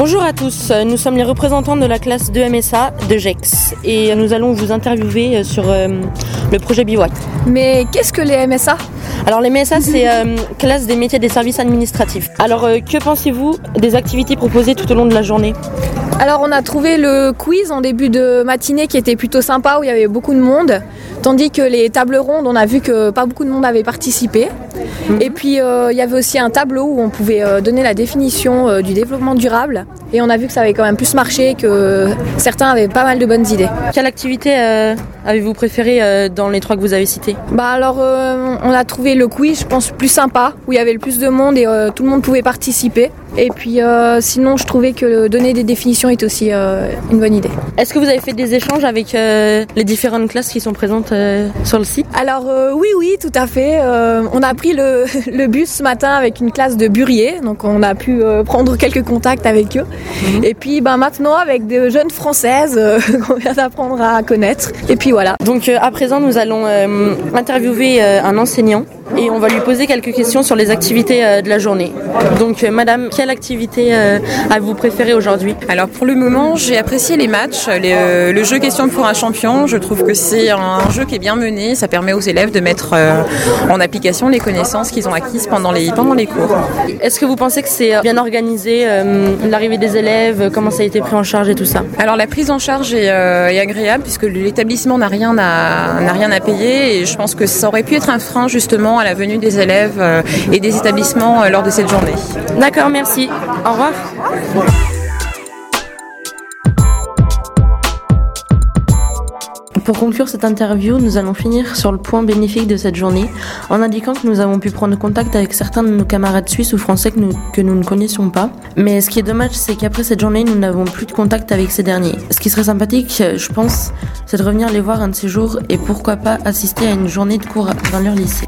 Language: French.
Bonjour à tous, nous sommes les représentants de la classe 2 MSA de GEX et nous allons vous interviewer sur euh, le projet Bivouac. Mais qu'est-ce que les MSA Alors les MSA c'est euh, classe des métiers des services administratifs. Alors euh, que pensez-vous des activités proposées tout au long de la journée? Alors on a trouvé le quiz en début de matinée qui était plutôt sympa où il y avait beaucoup de monde, tandis que les tables rondes on a vu que pas beaucoup de monde avait participé. Et puis euh, il y avait aussi un tableau où on pouvait euh, donner la définition euh, du développement durable et on a vu que ça avait quand même plus marché, que certains avaient pas mal de bonnes idées. Quelle activité avez-vous préférée dans les trois que vous avez cités? Bah alors on a trouvé le quiz je pense plus sympa où il y avait le plus de monde et tout le monde pouvait participer. Et puis sinon je trouvais que donner des définitions est aussi une bonne idée. Est-ce que vous avez fait des échanges avec les différentes classes qui sont présentes? Euh, sur le site Alors euh, oui oui tout à fait. Euh, on a pris le, le bus ce matin avec une classe de burier, donc on a pu prendre quelques contacts avec eux. Et puis ben, maintenant avec des jeunes françaises qu'on vient d'apprendre à connaître. Et puis voilà. Donc à présent, nous allons interviewer un enseignant et on va lui poser quelques questions sur les activités euh, de la journée. Donc euh, madame, quelle activité euh, avez-vous préférée aujourd'hui? Alors pour le moment, j'ai apprécié les matchs, les, euh, le jeu question pour un champion. Je trouve que c'est un jeu qui est bien mené. Ça permet aux élèves de mettre euh, en application les connaissances qu'ils ont acquises pendant les, pendant les cours. Est-ce que vous pensez que c'est euh, bien organisé, euh, l'arrivée des élèves, euh, comment ça a été pris en charge et tout ça? Alors la prise en charge est, euh, est agréable puisque l'établissement n'a rien à rien à payer et je pense que ça aurait pu être un frein justement à la venue des élèves euh, et des établissements euh, lors de cette journée. D'accord, merci. Au revoir. Pour conclure cette interview, nous allons finir sur le point bénéfique de cette journée en indiquant que nous avons pu prendre contact avec certains de nos camarades suisses ou français que nous, que nous ne connaissions pas. Mais ce qui est dommage, c'est qu'après cette journée, nous n'avons plus de contact avec ces derniers. Ce qui serait sympathique, je pense, c'est de revenir les voir un de ces jours et pourquoi pas assister à une journée de cours dans leur lycée.